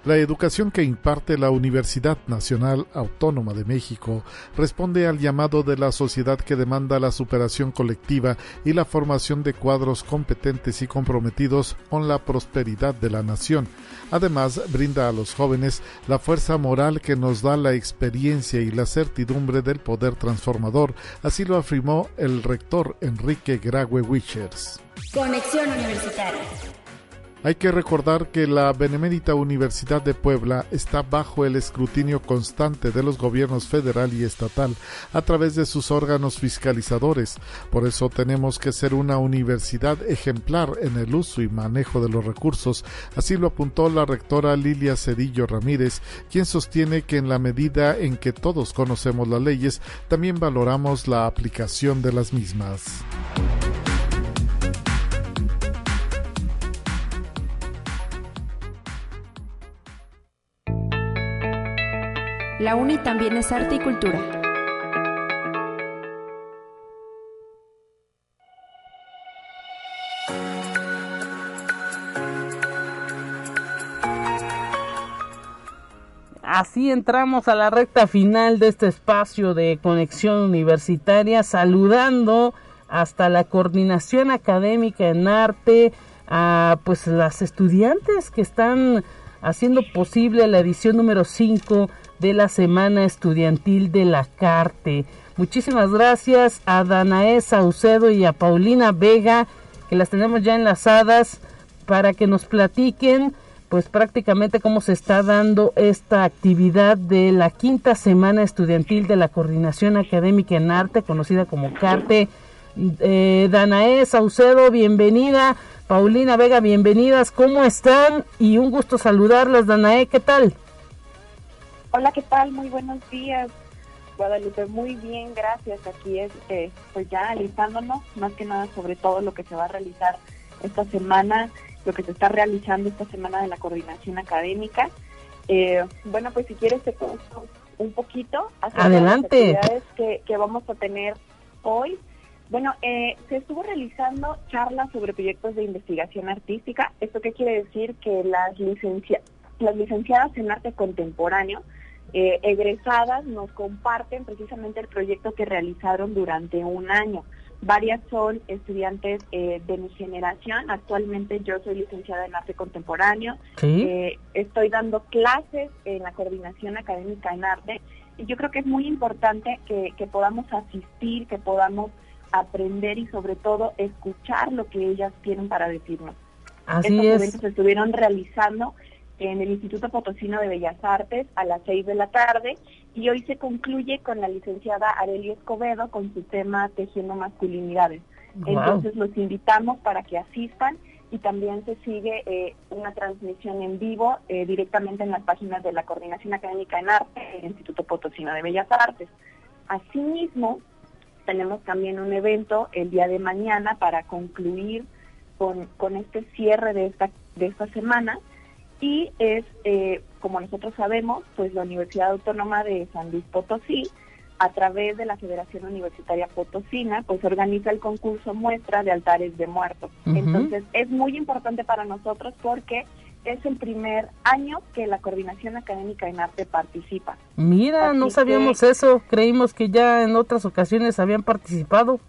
La educación que imparte la Universidad Nacional Autónoma de México responde al llamado de la sociedad que demanda la superación colectiva y la formación de cuadros competentes y comprometidos con la prosperidad de la nación. Además, brinda a los jóvenes la fuerza moral que nos da la experiencia y la certidumbre del poder transformador, así lo afirmó el rector Enrique Graue Wichers. Conexión Universitaria. Hay que recordar que la Benemérita Universidad de Puebla está bajo el escrutinio constante de los gobiernos federal y estatal a través de sus órganos fiscalizadores. Por eso tenemos que ser una universidad ejemplar en el uso y manejo de los recursos. Así lo apuntó la rectora Lilia Cedillo Ramírez, quien sostiene que en la medida en que todos conocemos las leyes, también valoramos la aplicación de las mismas. La UNI también es arte y cultura. Así entramos a la recta final de este espacio de conexión universitaria, saludando hasta la coordinación académica en arte, a pues las estudiantes que están haciendo posible la edición número 5 de la Semana Estudiantil de la Carte. Muchísimas gracias a Danae Saucedo y a Paulina Vega, que las tenemos ya enlazadas para que nos platiquen pues prácticamente cómo se está dando esta actividad de la quinta semana estudiantil de la Coordinación Académica en Arte, conocida como CARTE. Eh, Danae Saucedo, bienvenida. Paulina Vega, bienvenidas. ¿Cómo están? Y un gusto saludarlas, Danae, ¿qué tal? Hola, ¿qué tal? Muy buenos días, Guadalupe. Muy bien, gracias. Aquí es, eh, pues ya alistándonos, más que nada sobre todo lo que se va a realizar esta semana, lo que se está realizando esta semana de la coordinación académica. Eh, bueno, pues si quieres te cuento un poquito Adelante. de las actividades que, que vamos a tener hoy. Bueno, eh, se estuvo realizando charlas sobre proyectos de investigación artística. ¿Esto qué quiere decir? Que las, licencia las licenciadas en arte contemporáneo eh, egresadas nos comparten precisamente el proyecto que realizaron durante un año. Varias son estudiantes eh, de mi generación. Actualmente yo soy licenciada en arte contemporáneo. Eh, estoy dando clases en la coordinación académica en arte. Y yo creo que es muy importante que, podamos asistir, que podamos aprender y sobre todo escuchar lo que ellas tienen para decirnos. Así Estos es. eventos se estuvieron realizando en el Instituto Potosino de Bellas Artes a las seis de la tarde y hoy se concluye con la licenciada Arely Escobedo con su tema Tejiendo Masculinidades. Entonces los invitamos para que asistan y también se sigue eh, una transmisión en vivo eh, directamente en las páginas de la Coordinación Académica en Arte del Instituto Potosino de Bellas Artes. Asimismo, tenemos también un evento el día de mañana para concluir con, con este cierre de esta, de esta semana y es, eh, como nosotros sabemos, pues la Universidad Autónoma de San Luis Potosí, a través de la Federación Universitaria Potosina, pues organiza el concurso muestra de altares de muertos. Entonces es muy importante para nosotros porque es el primer año que la Coordinación Académica en Arte participa. Mira, no sabíamos eso, creímos que ya en otras ocasiones habían participado.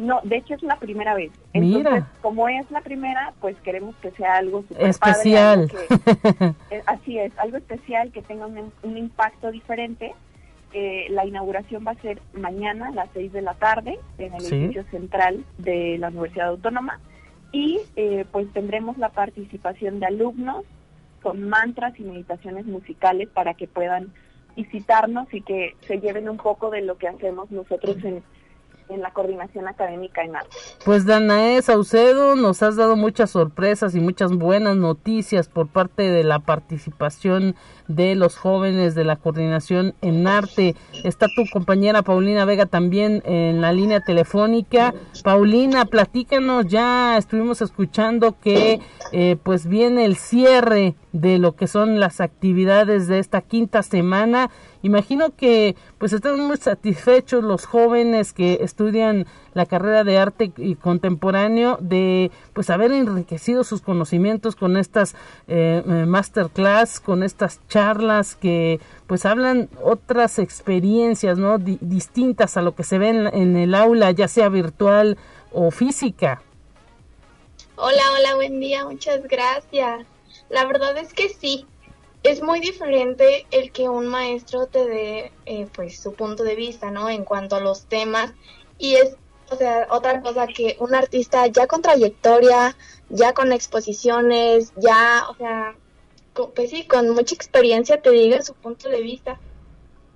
No, de hecho es la primera vez. Entonces, Mira. como es la primera, pues queremos que sea algo super especial. Padre, algo que, (laughs) eh, así es, algo especial que tenga un, un impacto diferente. Eh, la inauguración va a ser mañana a las 6 de la tarde en el Sí. edificio central de la Universidad Autónoma y eh, pues tendremos la participación de alumnos con mantras y meditaciones musicales para que puedan visitarnos y que se lleven un poco de lo que hacemos nosotros en, en la coordinación académica en arte. Pues Danae Saucedo, nos has dado muchas sorpresas y muchas buenas noticias por parte de la participación de los jóvenes de la coordinación en arte. Está tu compañera Paulina Vega también en la línea telefónica. Paulina, platícanos, ya estuvimos escuchando que eh, pues viene el cierre de lo que son las actividades de esta quinta semana. Imagino que pues están muy satisfechos los jóvenes que estudian la carrera de arte y contemporáneo de pues haber enriquecido sus conocimientos con estas eh, eh, masterclass, con estas charlas que pues hablan otras experiencias, ¿no? Di- distintas a lo que se ve en, en el aula, ya sea virtual o física. Hola, hola, buen día, muchas gracias. La verdad es que sí, es muy diferente el que un maestro te dé eh, pues su punto de vista, ¿no? En cuanto a los temas y es, o sea, otra cosa que un artista ya con trayectoria, ya con exposiciones, ya, o sea, con- pues sí, con mucha experiencia te diga su punto de vista.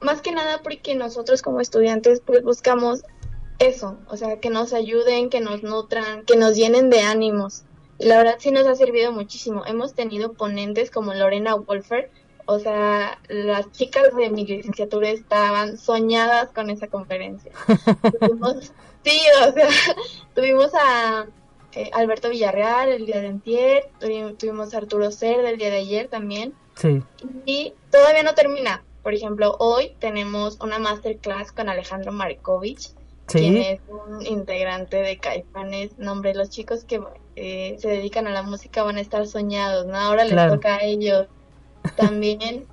Más que nada porque nosotros como estudiantes pues buscamos eso, o sea, que nos ayuden, que nos nutran, que nos llenen de ánimos. Y la verdad sí nos ha servido muchísimo. Hemos tenido ponentes como Lorena Wolfer, o sea, las chicas de mi licenciatura estaban soñadas con esa conferencia. (laughs) Tuvimos- sí, o sea, (laughs) tuvimos a eh, Alberto Villarreal el día de antier, tuvi- tuvimos a Arturo Cerda el día de ayer también. Sí. Y todavía no termina. Por ejemplo, hoy tenemos una masterclass con Alejandro Markovich, Sí. quien es un integrante de Caifanes. Nombre, los chicos que eh, se dedican a la música van a estar soñados, ¿no? Ahora Claro. les toca a ellos. También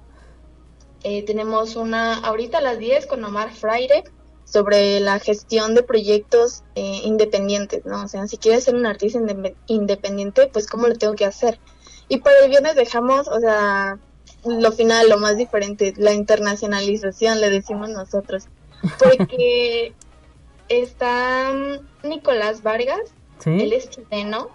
(laughs) eh, tenemos una, ahorita a las 10 con Omar Fraire, sobre la gestión de proyectos eh, independientes, ¿no? O sea, si quieres ser un artista inde- independiente, pues ¿cómo lo tengo que hacer? Y para el viernes dejamos, o sea, lo final, lo más diferente, la internacionalización, le decimos nosotros. Porque (laughs) está mm, Nicolás Vargas, Sí. él es chileno,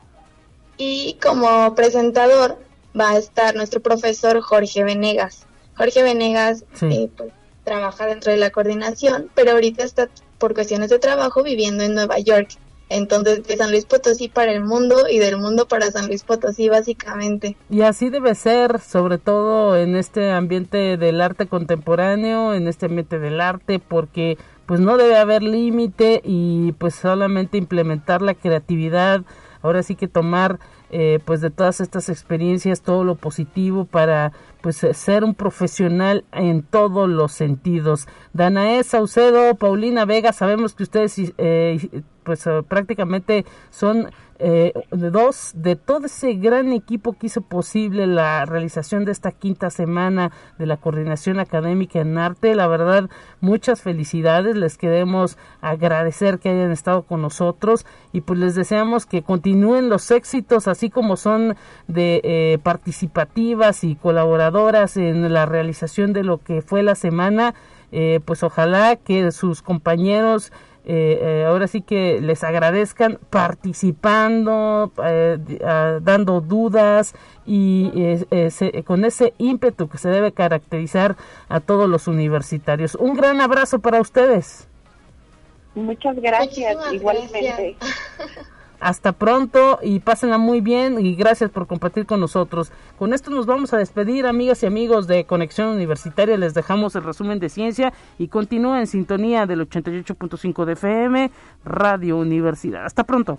y como presentador va a estar nuestro profesor Jorge Venegas. Jorge Venegas Sí. eh, pues, trabaja dentro de la coordinación, pero ahorita está por cuestiones de trabajo viviendo en Nueva York. Entonces, de San Luis Potosí para el mundo y del mundo para San Luis Potosí, básicamente. Y así debe ser, sobre todo en este ambiente del arte contemporáneo, en este ambiente del arte, porque pues no debe haber límite y pues solamente implementar la creatividad, ahora sí que tomar eh, pues de todas estas experiencias, todo lo positivo para pues ser un profesional en todos los sentidos. Danae Saucedo, Paulina Vega, sabemos que ustedes eh, pues prácticamente son eh, dos de todo ese gran equipo que hizo posible la realización de esta quinta semana de la coordinación académica en arte. La verdad, muchas felicidades, les queremos agradecer que hayan estado con nosotros y pues les deseamos que continúen los éxitos así como son de eh, participativas y colaboradoras en la realización de lo que fue la semana. Eh, pues ojalá que sus compañeros eh, eh, ahora sí que les agradezcan participando, eh, dando dudas y con ese ímpetu que se debe caracterizar a todos los universitarios. Un gran abrazo para ustedes. Muchas gracias, igualmente. (laughs) Hasta pronto y pásenla muy bien y gracias por compartir con nosotros. Con esto nos vamos a despedir, amigas y amigos de Conexión Universitaria. Les dejamos el resumen de ciencia y continúa en sintonía del 88.5 de FM, Radio Universidad. Hasta pronto.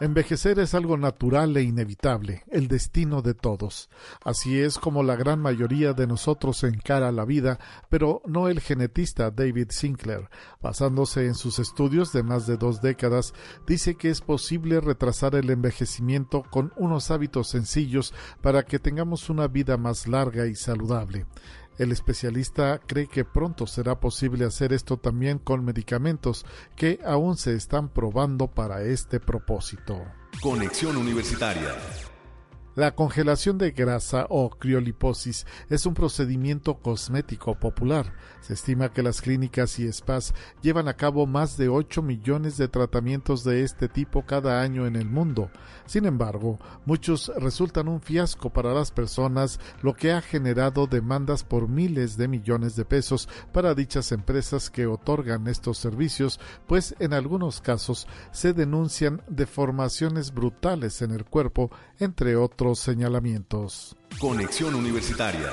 Envejecer es algo natural e inevitable, el destino de todos. Así es como la gran mayoría de nosotros encara la vida, pero no el genetista David Sinclair. Basándose en sus estudios de más de dos décadas, dice que es posible retrasar el envejecimiento con unos hábitos sencillos para que tengamos una vida más larga y saludable. El especialista cree que pronto será posible hacer esto también con medicamentos que aún se están probando para este propósito. Conexión Universitaria la congelación de grasa o crioliposis es un procedimiento cosmético popular. Se estima que las clínicas y spas llevan a cabo más de 8 millones de tratamientos de este tipo cada año en el mundo. Sin embargo, muchos resultan un fiasco para las personas, lo que ha generado demandas por miles de millones de pesos para dichas empresas que otorgan estos servicios, pues en algunos casos se denuncian deformaciones brutales en el cuerpo, entre otros señalamientos. Conexión Universitaria.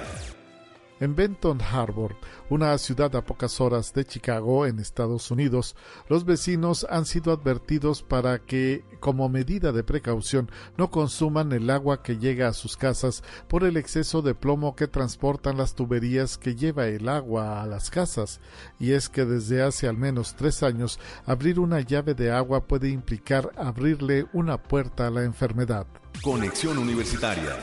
En Benton Harbor, una ciudad a pocas horas de Chicago, en Estados Unidos, los vecinos han sido advertidos para que, como medida de precaución, no consuman el agua que llega a sus casas por el exceso de plomo que transportan las tuberías que lleva el agua a las casas. Y es que desde hace al menos tres años, abrir una llave de agua puede implicar abrirle una puerta a la enfermedad. Conexión Universitaria.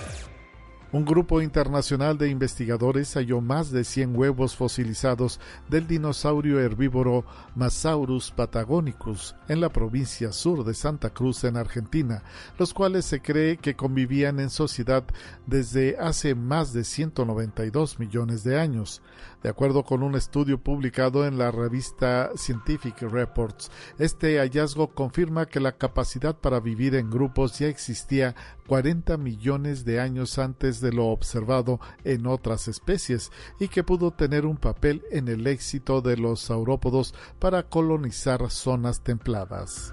Un grupo internacional de investigadores halló más de 100 huevos fosilizados del dinosaurio herbívoro Masaurus patagonicus en la provincia sur de Santa Cruz en Argentina, los cuales se cree que convivían en sociedad desde hace más de 192 millones de años. De acuerdo con un estudio publicado en la revista Scientific Reports, este hallazgo confirma que la capacidad para vivir en grupos ya existía 40 millones de años de lo observado en otras especies y que pudo tener un papel en el éxito de los saurópodos para colonizar zonas templadas.